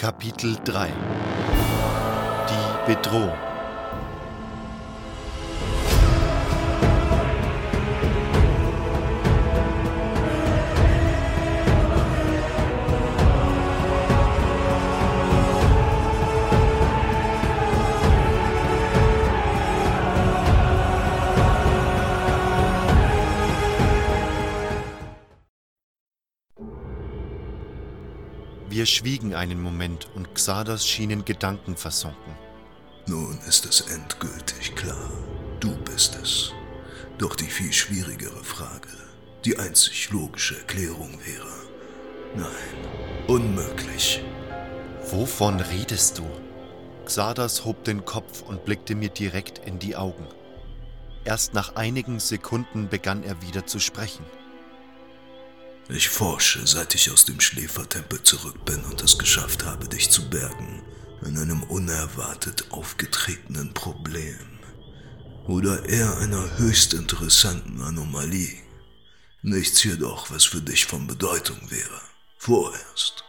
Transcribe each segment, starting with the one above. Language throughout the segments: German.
Kapitel 3 Die Bedrohung Wir schwiegen einen Moment und Xardas schien in Gedanken versunken. Nun ist es endgültig klar. Du bist es. Doch die viel schwierigere Frage, die einzig logische Erklärung wäre, nein, unmöglich. Wovon redest du? Xardas hob den Kopf und blickte mir direkt in die Augen. Erst nach einigen Sekunden begann er wieder zu sprechen. Ich forsche, seit ich aus dem Schläfertempel zurück bin und es geschafft habe, dich zu bergen, an einem unerwartet aufgetretenen Problem. Oder eher einer höchst interessanten Anomalie. Nichts jedoch, was für dich von Bedeutung wäre. Vorerst.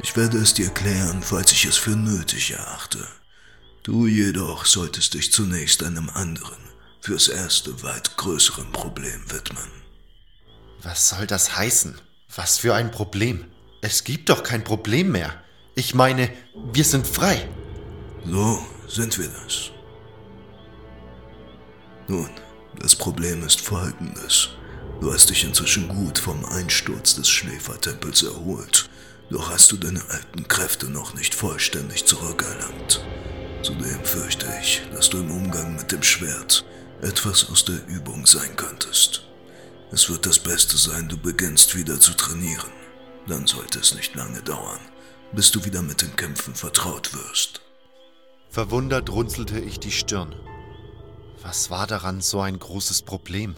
Ich werde es dir erklären, falls ich es für nötig erachte. Du jedoch solltest dich zunächst einem anderen, fürs erste weit größeren Problem widmen. Was soll das heißen? Was für ein Problem? Es gibt doch kein Problem mehr. Ich meine, wir sind frei. So sind wir das. Nun, das Problem ist folgendes. Du hast dich inzwischen gut vom Einsturz des Schläfertempels erholt, doch hast du deine alten Kräfte noch nicht vollständig zurückerlangt. Zudem fürchte ich, dass du im Umgang mit dem Schwert etwas aus der Übung sein könntest. Es wird das Beste sein, du beginnst wieder zu trainieren. Dann sollte es nicht lange dauern, bis du wieder mit den Kämpfen vertraut wirst. Verwundert runzelte ich die Stirn. Was war daran so ein großes Problem?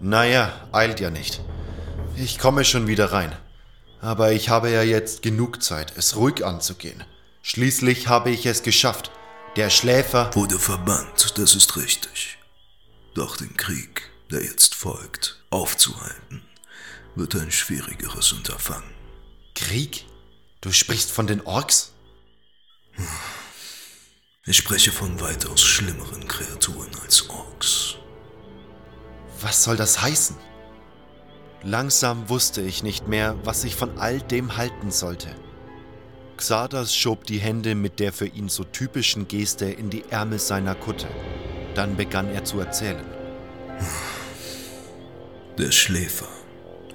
Naja, eilt ja nicht. Ich komme schon wieder rein. Aber ich habe ja jetzt genug Zeit, es ruhig anzugehen. Schließlich habe ich es geschafft. Der Schläfer wurde verbannt, das ist richtig. Doch den Krieg der jetzt folgt, aufzuhalten, wird ein schwierigeres Unterfangen. Krieg? Du sprichst von den Orks? Ich spreche von weitaus schlimmeren Kreaturen als Orks. Was soll das heißen? Langsam wusste ich nicht mehr, was ich von all dem halten sollte. Xardas schob die Hände mit der für ihn so typischen Geste in die Ärmel seiner Kutte. Dann begann er zu erzählen. Der Schläfer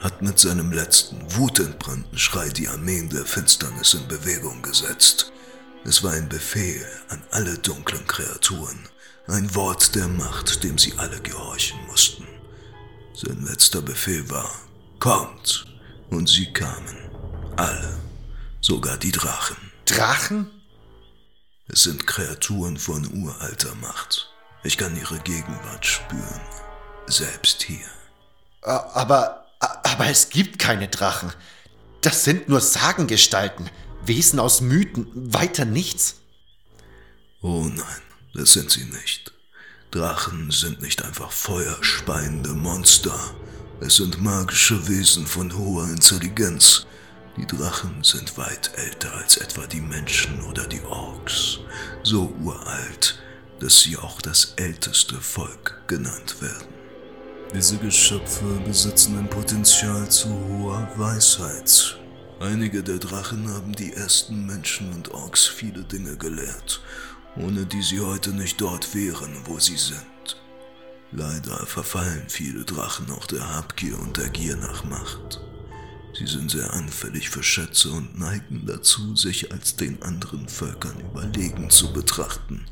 hat mit seinem letzten wutentbrannten Schrei die Armeen der Finsternis in Bewegung gesetzt. Es war ein Befehl an alle dunklen Kreaturen, ein Wort der Macht, dem sie alle gehorchen mussten. Sein letzter Befehl war, kommt, und sie kamen. Alle, sogar die Drachen. Drachen? Es sind Kreaturen von uralter Macht. Ich kann ihre Gegenwart spüren, selbst hier. Aber, aber es gibt keine Drachen. Das sind nur Sagengestalten, Wesen aus Mythen, weiter nichts. Oh nein, das sind sie nicht. Drachen sind nicht einfach feuerspeiende Monster. Es sind magische Wesen von hoher Intelligenz. Die Drachen sind weit älter als etwa die Menschen oder die Orks. So uralt, dass sie auch das älteste Volk genannt werden. Diese Geschöpfe besitzen ein Potenzial zu hoher Weisheit. Einige der Drachen haben die ersten Menschen und Orks viele Dinge gelehrt, ohne die sie heute nicht dort wären, wo sie sind. Leider verfallen viele Drachen auch der Habgier und der Gier nach Macht. Sie sind sehr anfällig für Schätze und neigen dazu, sich als den anderen Völkern überlegen zu betrachten.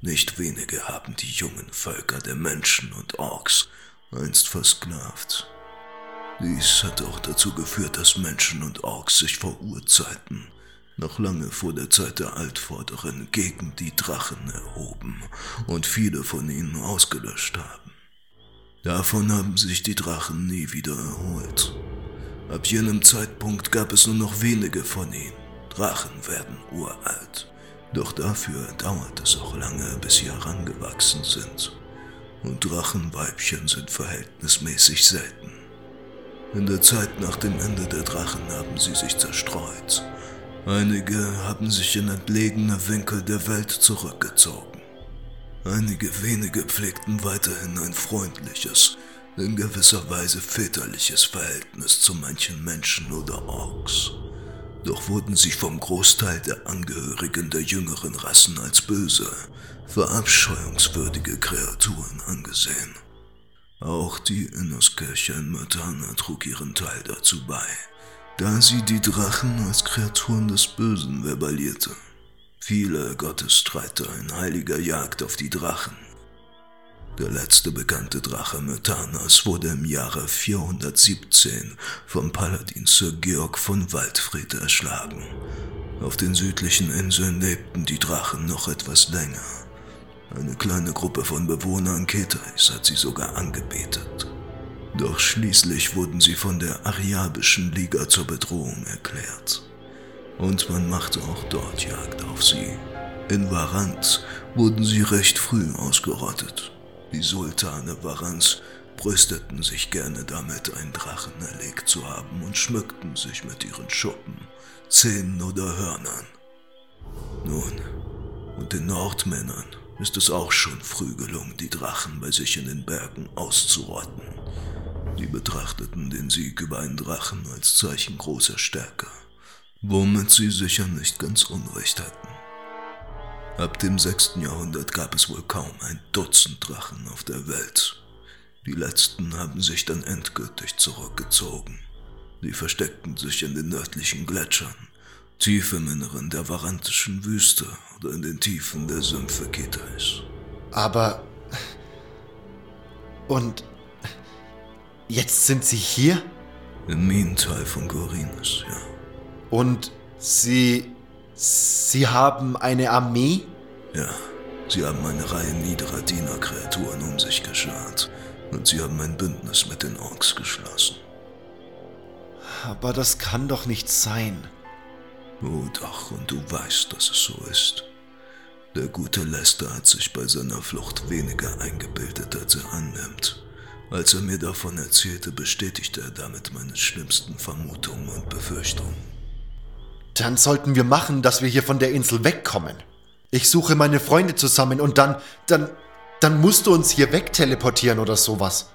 Nicht wenige haben die jungen Völker der Menschen und Orks einst versklavt. Dies hat auch dazu geführt, dass Menschen und Orks sich vor Urzeiten, noch lange vor der Zeit der Altvorderen, gegen die Drachen erhoben und viele von ihnen ausgelöscht haben. Davon haben sich die Drachen nie wieder erholt. Ab jenem Zeitpunkt gab es nur noch wenige von ihnen. Drachen werden uralt. Doch dafür dauert es auch lange, bis sie herangewachsen sind und Drachenweibchen sind verhältnismäßig selten. In der Zeit nach dem Ende der Drachen haben sie sich zerstreut. Einige haben sich in entlegene Winkel der Welt zurückgezogen. Einige wenige pflegten weiterhin ein freundliches, in gewisser Weise väterliches Verhältnis zu manchen Menschen oder Orks. Doch wurden sie vom Großteil der Angehörigen der jüngeren Rassen als böse, verabscheuungswürdige Kreaturen angesehen. Auch die Innuskirche in Myrtana trug ihren Teil dazu bei, da sie die Drachen als Kreaturen des Bösen verbalierte. Viele Gottesstreiter in heiliger Jagd auf die Drachen. Der letzte bekannte Drache Myrtanas wurde im Jahre 417 vom Paladin Sir Georg von Waldfried erschlagen. Auf den südlichen Inseln lebten die Drachen noch etwas länger. Eine kleine Gruppe von Bewohnern Ketais hat sie sogar angebetet. Doch schließlich wurden sie von der Ariabischen Liga zur Bedrohung erklärt. Und man machte auch dort Jagd auf sie. In Varant wurden sie recht früh ausgerottet. Die Sultane Varans brüsteten sich gerne damit, einen Drachen erlegt zu haben und schmückten sich mit ihren Schuppen, Zähnen oder Hörnern. Nun, und den Nordmännern ist es auch schon früh gelungen, die Drachen bei sich in den Bergen auszurotten. Die betrachteten den Sieg über einen Drachen als Zeichen großer Stärke, womit sie sicher nicht ganz unrecht hatten. Ab dem 6. Jahrhundert gab es wohl kaum ein Dutzend Drachen auf der Welt. Die letzten haben sich dann endgültig zurückgezogen. Sie versteckten sich in den nördlichen Gletschern, tief im Inneren der varantischen Wüste oder in den Tiefen der Sümpfe Ketais. Aber. Und. Jetzt sind Sie hier? Im Minental von Gorinus, ja. Und Sie. Sie haben eine Armee? Ja, sie haben eine Reihe niederer Dienerkreaturen um sich geschart. Und sie haben ein Bündnis mit den Orks geschlossen. Aber das kann doch nicht sein. Oh doch, und du weißt, dass es so ist. Der gute Lester hat sich bei seiner Flucht weniger eingebildet, als er annimmt. Als er mir davon erzählte, bestätigte er damit meine schlimmsten Vermutungen und Befürchtungen. Dann sollten wir machen, dass wir hier von der Insel wegkommen. Ich suche meine Freunde zusammen und dann, dann, dann musst du uns hier wegteleportieren oder sowas.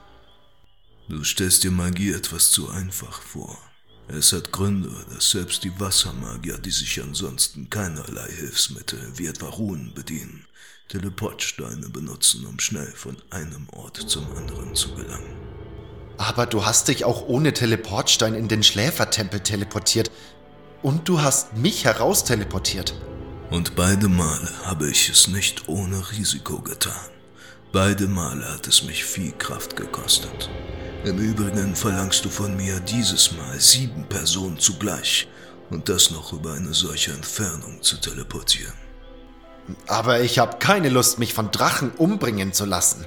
Du stellst dir Magie etwas zu einfach vor. Es hat Gründe, dass selbst die Wassermagier, die sich ansonsten keinerlei Hilfsmittel wie etwa Ruhen bedienen, Teleportsteine benutzen, um schnell von einem Ort zum anderen zu gelangen. Aber du hast dich auch ohne Teleportstein in den Schläfertempel teleportiert. Und du hast mich herausteleportiert. Und beide Male habe ich es nicht ohne Risiko getan. Beide Male hat es mich viel Kraft gekostet. Im Übrigen verlangst du von mir dieses Mal sieben Personen zugleich und das noch über eine solche Entfernung zu teleportieren. Aber ich habe keine Lust, mich von Drachen umbringen zu lassen.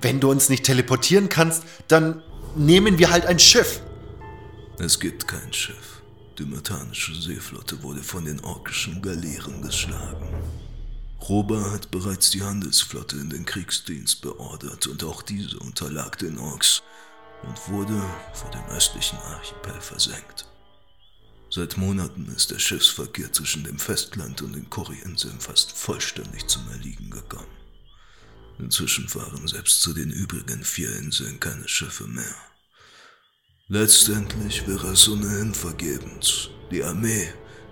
Wenn du uns nicht teleportieren kannst, dann nehmen wir halt ein Schiff. Es gibt kein Schiff. Die metanische Seeflotte wurde von den orkischen Galeeren geschlagen. Roba hat bereits die Handelsflotte in den Kriegsdienst beordert und auch diese unterlag den Orks und wurde vor dem östlichen Archipel versenkt. Seit Monaten ist der Schiffsverkehr zwischen dem Festland und den Kori-Inseln fast vollständig zum Erliegen gekommen. Inzwischen fahren selbst zu den übrigen vier Inseln keine Schiffe mehr. Letztendlich wäre es ohnehin vergebens. Die Armee,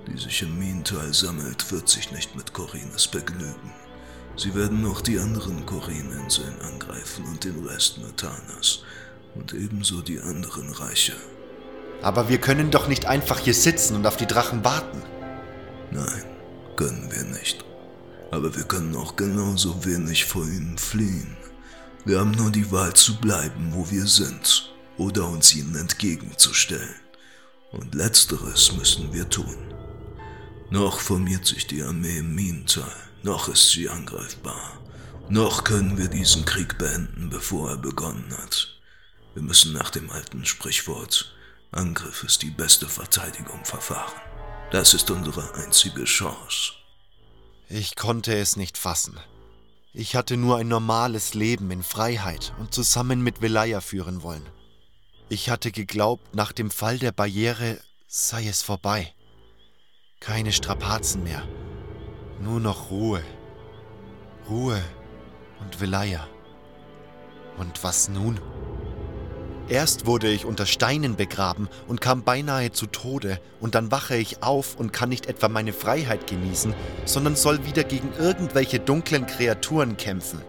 die sich im Minental sammelt, wird sich nicht mit Korines begnügen. Sie werden noch die anderen Korin-Inseln angreifen und den Rest Metanas, und ebenso die anderen Reiche. Aber wir können doch nicht einfach hier sitzen und auf die Drachen warten. Nein, können wir nicht. Aber wir können auch genauso wenig vor ihnen fliehen. Wir haben nur die Wahl zu bleiben, wo wir sind, oder uns ihnen entgegenzustellen. Und letzteres müssen wir tun. Noch formiert sich die Armee im Minental, noch ist sie angreifbar. Noch können wir diesen Krieg beenden, bevor er begonnen hat. Wir müssen nach dem alten Sprichwort Angriff ist die beste Verteidigung verfahren. Das ist unsere einzige Chance. Ich konnte es nicht fassen. Ich hatte nur ein normales Leben in Freiheit und zusammen mit Velaya führen wollen. Ich hatte geglaubt, nach dem Fall der Barriere sei es vorbei. Keine Strapazen mehr. Nur noch Ruhe. Ruhe und Velaya. Und was nun? Erst wurde ich unter Steinen begraben und kam beinahe zu Tode, und dann wache ich auf und kann nicht etwa meine Freiheit genießen, sondern soll wieder gegen irgendwelche dunklen Kreaturen kämpfen.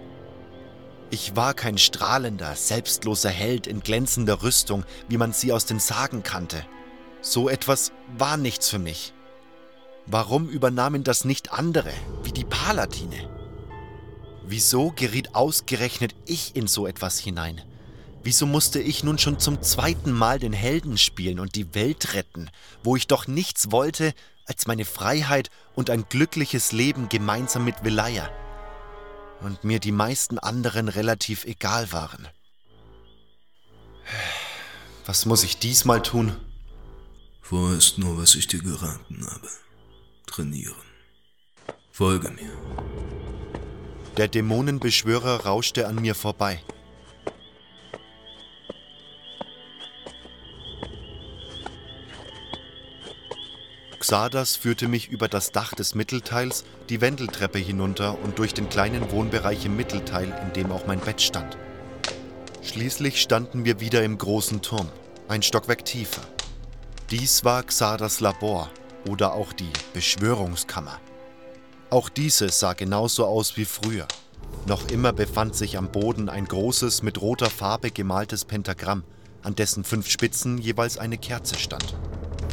Ich war kein strahlender, selbstloser Held in glänzender Rüstung, wie man sie aus den Sagen kannte. So etwas war nichts für mich. Warum übernahmen das nicht andere, wie die Paladine? Wieso geriet ausgerechnet ich in so etwas hinein? Wieso musste ich nun schon zum zweiten Mal den Helden spielen und die Welt retten, wo ich doch nichts wollte als meine Freiheit und ein glückliches Leben gemeinsam mit Velaya? Und mir die meisten anderen relativ egal waren. Was muss ich diesmal tun? Vorerst nur, was ich dir geraten habe. Trainieren. Folge mir. Der Dämonenbeschwörer rauschte an mir vorbei. Xardas führte mich über das Dach des Mittelteils, die Wendeltreppe hinunter und durch den kleinen Wohnbereich im Mittelteil, in dem auch mein Bett stand. Schließlich standen wir wieder im großen Turm, ein Stockwerk tiefer. Dies war Xardas Labor oder auch die Beschwörungskammer. Auch diese sah genauso aus wie früher. Noch immer befand sich am Boden ein großes, mit roter Farbe gemaltes Pentagramm, an dessen fünf Spitzen jeweils eine Kerze stand.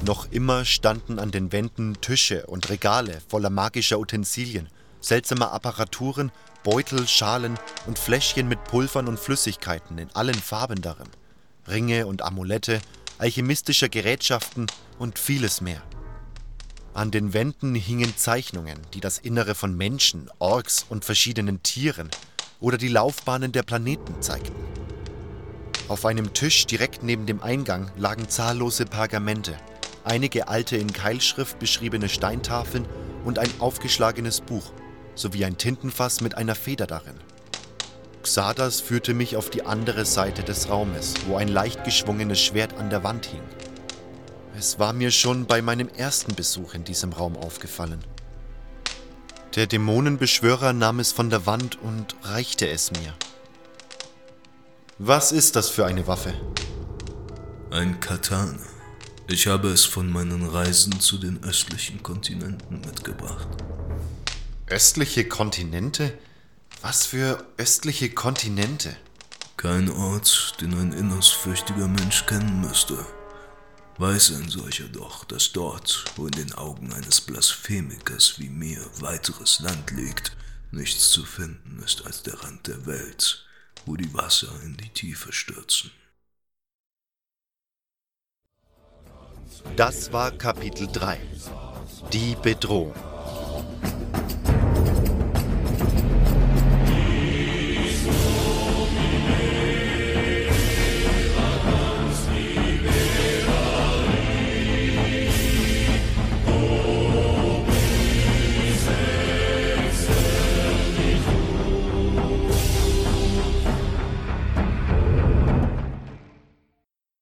Noch immer standen an den Wänden Tische und Regale voller magischer Utensilien, seltsamer Apparaturen, Beutel, Schalen und Fläschchen mit Pulvern und Flüssigkeiten in allen Farben darin, Ringe und Amulette, alchemistischer Gerätschaften und vieles mehr. An den Wänden hingen Zeichnungen, die das Innere von Menschen, Orks und verschiedenen Tieren oder die Laufbahnen der Planeten zeigten. Auf einem Tisch direkt neben dem Eingang lagen zahllose Pergamente, einige alte in Keilschrift beschriebene Steintafeln und ein aufgeschlagenes Buch sowie ein Tintenfass mit einer Feder darin. Xardas führte mich auf die andere Seite des Raumes, wo ein leicht geschwungenes Schwert an der Wand hing. Es war mir schon bei meinem ersten Besuch in diesem Raum aufgefallen. Der Dämonenbeschwörer nahm es von der Wand und reichte es mir. Was ist das für eine Waffe? Ein Katana. Ich habe es von meinen Reisen zu den östlichen Kontinenten mitgebracht. Östliche Kontinente? Was für östliche Kontinente? Kein Ort, den ein innersfürchtiger Mensch kennen müsste. Weiß ein solcher doch, dass dort, wo in den Augen eines Blasphemikers wie mir weiteres Land liegt, nichts zu finden ist als der Rand der Welt, wo die Wasser in die Tiefe stürzen. Das war Kapitel 3. Die Bedrohung.